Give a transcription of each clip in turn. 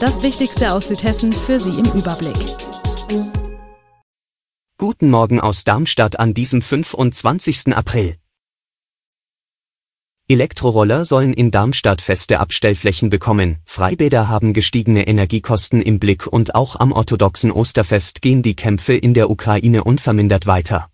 Das Wichtigste aus Südhessen für Sie im Überblick. Guten Morgen aus Darmstadt an diesem 25. April. Elektroroller sollen in Darmstadt feste Abstellflächen bekommen, Freibäder haben gestiegene Energiekosten im Blick und auch am orthodoxen Osterfest gehen die Kämpfe in der Ukraine unvermindert weiter.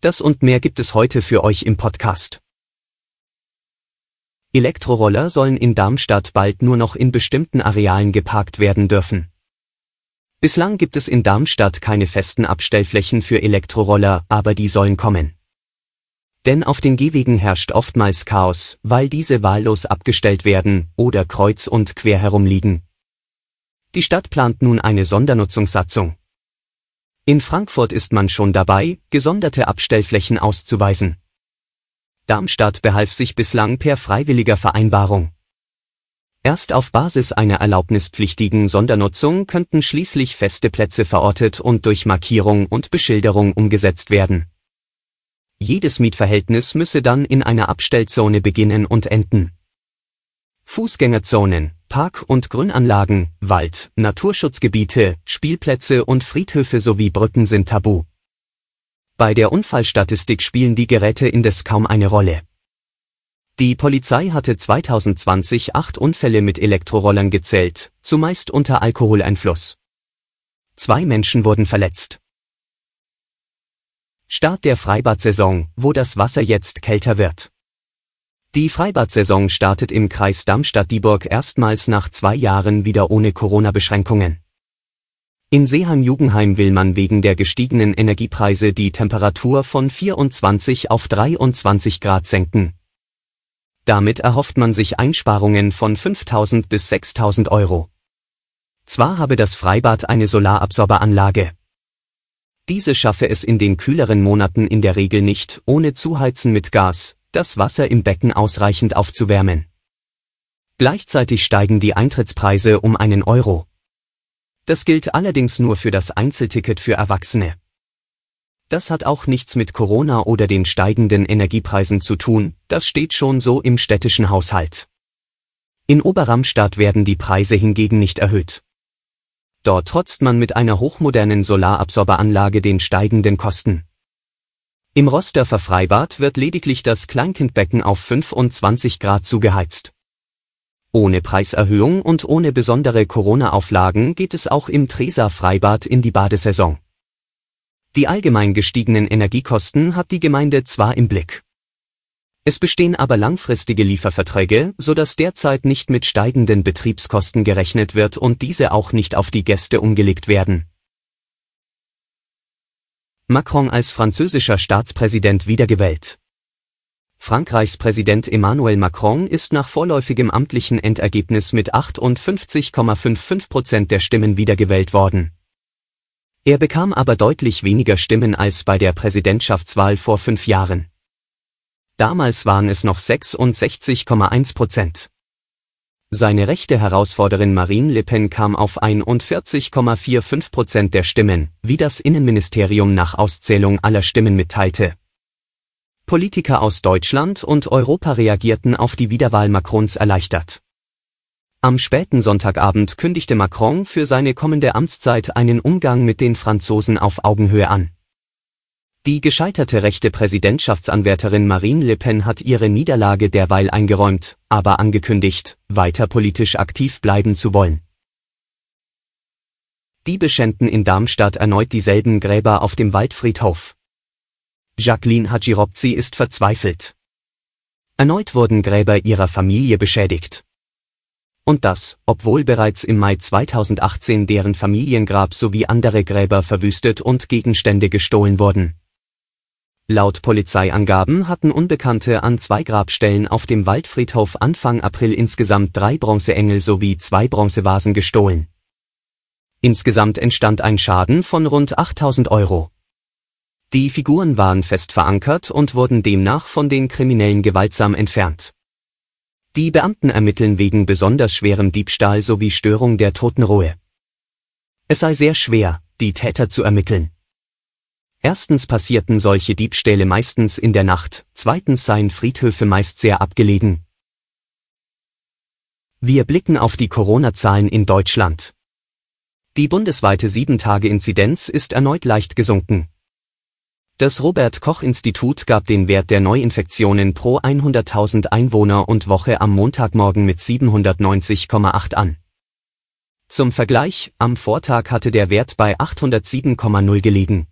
Das und mehr gibt es heute für euch im Podcast. Elektroroller sollen in Darmstadt bald nur noch in bestimmten Arealen geparkt werden dürfen. Bislang gibt es in Darmstadt keine festen Abstellflächen für Elektroroller, aber die sollen kommen. Denn auf den Gehwegen herrscht oftmals Chaos, weil diese wahllos abgestellt werden oder kreuz und quer herumliegen. Die Stadt plant nun eine Sondernutzungssatzung. In Frankfurt ist man schon dabei, gesonderte Abstellflächen auszuweisen. Darmstadt behalf sich bislang per freiwilliger Vereinbarung. Erst auf Basis einer erlaubnispflichtigen Sondernutzung könnten schließlich feste Plätze verortet und durch Markierung und Beschilderung umgesetzt werden. Jedes Mietverhältnis müsse dann in einer Abstellzone beginnen und enden. Fußgängerzonen, Park- und Grünanlagen, Wald, Naturschutzgebiete, Spielplätze und Friedhöfe sowie Brücken sind tabu. Bei der Unfallstatistik spielen die Geräte indes kaum eine Rolle. Die Polizei hatte 2020 acht Unfälle mit Elektrorollern gezählt, zumeist unter Alkoholeinfluss. Zwei Menschen wurden verletzt. Start der Freibadsaison, wo das Wasser jetzt kälter wird. Die Freibadsaison startet im Kreis Darmstadt-Dieburg erstmals nach zwei Jahren wieder ohne Corona-Beschränkungen. In Seeheim-Jugendheim will man wegen der gestiegenen Energiepreise die Temperatur von 24 auf 23 Grad senken. Damit erhofft man sich Einsparungen von 5000 bis 6000 Euro. Zwar habe das Freibad eine Solarabsorberanlage. Diese schaffe es in den kühleren Monaten in der Regel nicht, ohne Zuheizen mit Gas, das Wasser im Becken ausreichend aufzuwärmen. Gleichzeitig steigen die Eintrittspreise um einen Euro. Das gilt allerdings nur für das Einzelticket für Erwachsene. Das hat auch nichts mit Corona oder den steigenden Energiepreisen zu tun, das steht schon so im städtischen Haushalt. In Oberramstadt werden die Preise hingegen nicht erhöht. Dort trotzt man mit einer hochmodernen Solarabsorberanlage den steigenden Kosten. Im Rosdorfer Freibad wird lediglich das Kleinkindbecken auf 25 Grad zugeheizt. Ohne Preiserhöhung und ohne besondere Corona-Auflagen geht es auch im Tresa Freibad in die Badesaison. Die allgemein gestiegenen Energiekosten hat die Gemeinde zwar im Blick. Es bestehen aber langfristige Lieferverträge, so dass derzeit nicht mit steigenden Betriebskosten gerechnet wird und diese auch nicht auf die Gäste umgelegt werden. Macron als französischer Staatspräsident wiedergewählt. Frankreichs Präsident Emmanuel Macron ist nach vorläufigem amtlichen Endergebnis mit 58,55 Prozent der Stimmen wiedergewählt worden. Er bekam aber deutlich weniger Stimmen als bei der Präsidentschaftswahl vor fünf Jahren. Damals waren es noch 66,1 Prozent. Seine rechte Herausforderin Marine Le Pen kam auf 41,45 Prozent der Stimmen, wie das Innenministerium nach Auszählung aller Stimmen mitteilte. Politiker aus Deutschland und Europa reagierten auf die Wiederwahl Macrons erleichtert. Am späten Sonntagabend kündigte Macron für seine kommende Amtszeit einen Umgang mit den Franzosen auf Augenhöhe an. Die gescheiterte rechte Präsidentschaftsanwärterin Marine Le Pen hat ihre Niederlage derweil eingeräumt, aber angekündigt, weiter politisch aktiv bleiben zu wollen. Die beschänden in Darmstadt erneut dieselben Gräber auf dem Waldfriedhof. Jacqueline Hagirobzi ist verzweifelt. Erneut wurden Gräber ihrer Familie beschädigt. Und das, obwohl bereits im Mai 2018 deren Familiengrab sowie andere Gräber verwüstet und Gegenstände gestohlen wurden. Laut Polizeiangaben hatten Unbekannte an zwei Grabstellen auf dem Waldfriedhof Anfang April insgesamt drei Bronzeengel sowie zwei Bronzevasen gestohlen. Insgesamt entstand ein Schaden von rund 8000 Euro. Die Figuren waren fest verankert und wurden demnach von den Kriminellen gewaltsam entfernt. Die Beamten ermitteln wegen besonders schwerem Diebstahl sowie Störung der Totenruhe. Es sei sehr schwer, die Täter zu ermitteln. Erstens passierten solche Diebstähle meistens in der Nacht, zweitens seien Friedhöfe meist sehr abgelegen. Wir blicken auf die Corona-Zahlen in Deutschland. Die bundesweite 7-Tage-Inzidenz ist erneut leicht gesunken. Das Robert Koch Institut gab den Wert der Neuinfektionen pro 100.000 Einwohner und Woche am Montagmorgen mit 790,8 an. Zum Vergleich, am Vortag hatte der Wert bei 807,0 gelegen.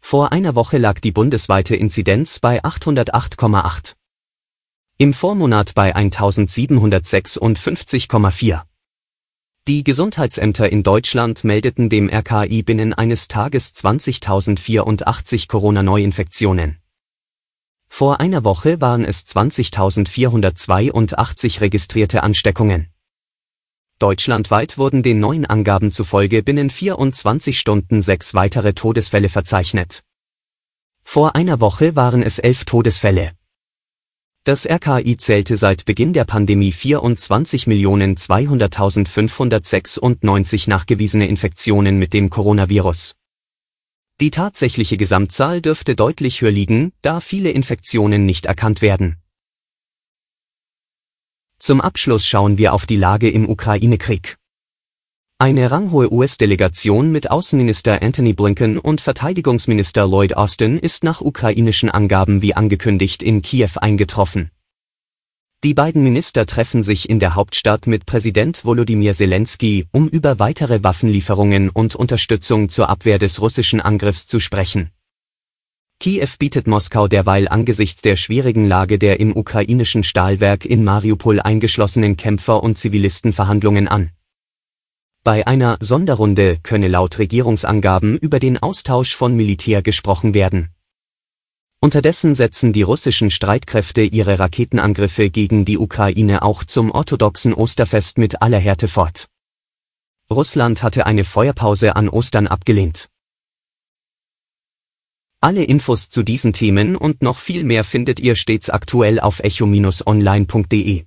Vor einer Woche lag die bundesweite Inzidenz bei 808,8. Im Vormonat bei 1756,4. Die Gesundheitsämter in Deutschland meldeten dem RKI binnen eines Tages 20.084 Corona-Neuinfektionen. Vor einer Woche waren es 20.482 registrierte Ansteckungen. Deutschlandweit wurden den neuen Angaben zufolge binnen 24 Stunden sechs weitere Todesfälle verzeichnet. Vor einer Woche waren es elf Todesfälle. Das RKI zählte seit Beginn der Pandemie 24.200.596 nachgewiesene Infektionen mit dem Coronavirus. Die tatsächliche Gesamtzahl dürfte deutlich höher liegen, da viele Infektionen nicht erkannt werden. Zum Abschluss schauen wir auf die Lage im Ukraine-Krieg. Eine ranghohe US-Delegation mit Außenminister Anthony Blinken und Verteidigungsminister Lloyd Austin ist nach ukrainischen Angaben wie angekündigt in Kiew eingetroffen. Die beiden Minister treffen sich in der Hauptstadt mit Präsident Volodymyr Zelensky, um über weitere Waffenlieferungen und Unterstützung zur Abwehr des russischen Angriffs zu sprechen. Kiew bietet Moskau derweil angesichts der schwierigen Lage der im ukrainischen Stahlwerk in Mariupol eingeschlossenen Kämpfer und Zivilisten Verhandlungen an. Bei einer Sonderrunde könne laut Regierungsangaben über den Austausch von Militär gesprochen werden. Unterdessen setzen die russischen Streitkräfte ihre Raketenangriffe gegen die Ukraine auch zum orthodoxen Osterfest mit aller Härte fort. Russland hatte eine Feuerpause an Ostern abgelehnt. Alle Infos zu diesen Themen und noch viel mehr findet ihr stets aktuell auf echo-online.de.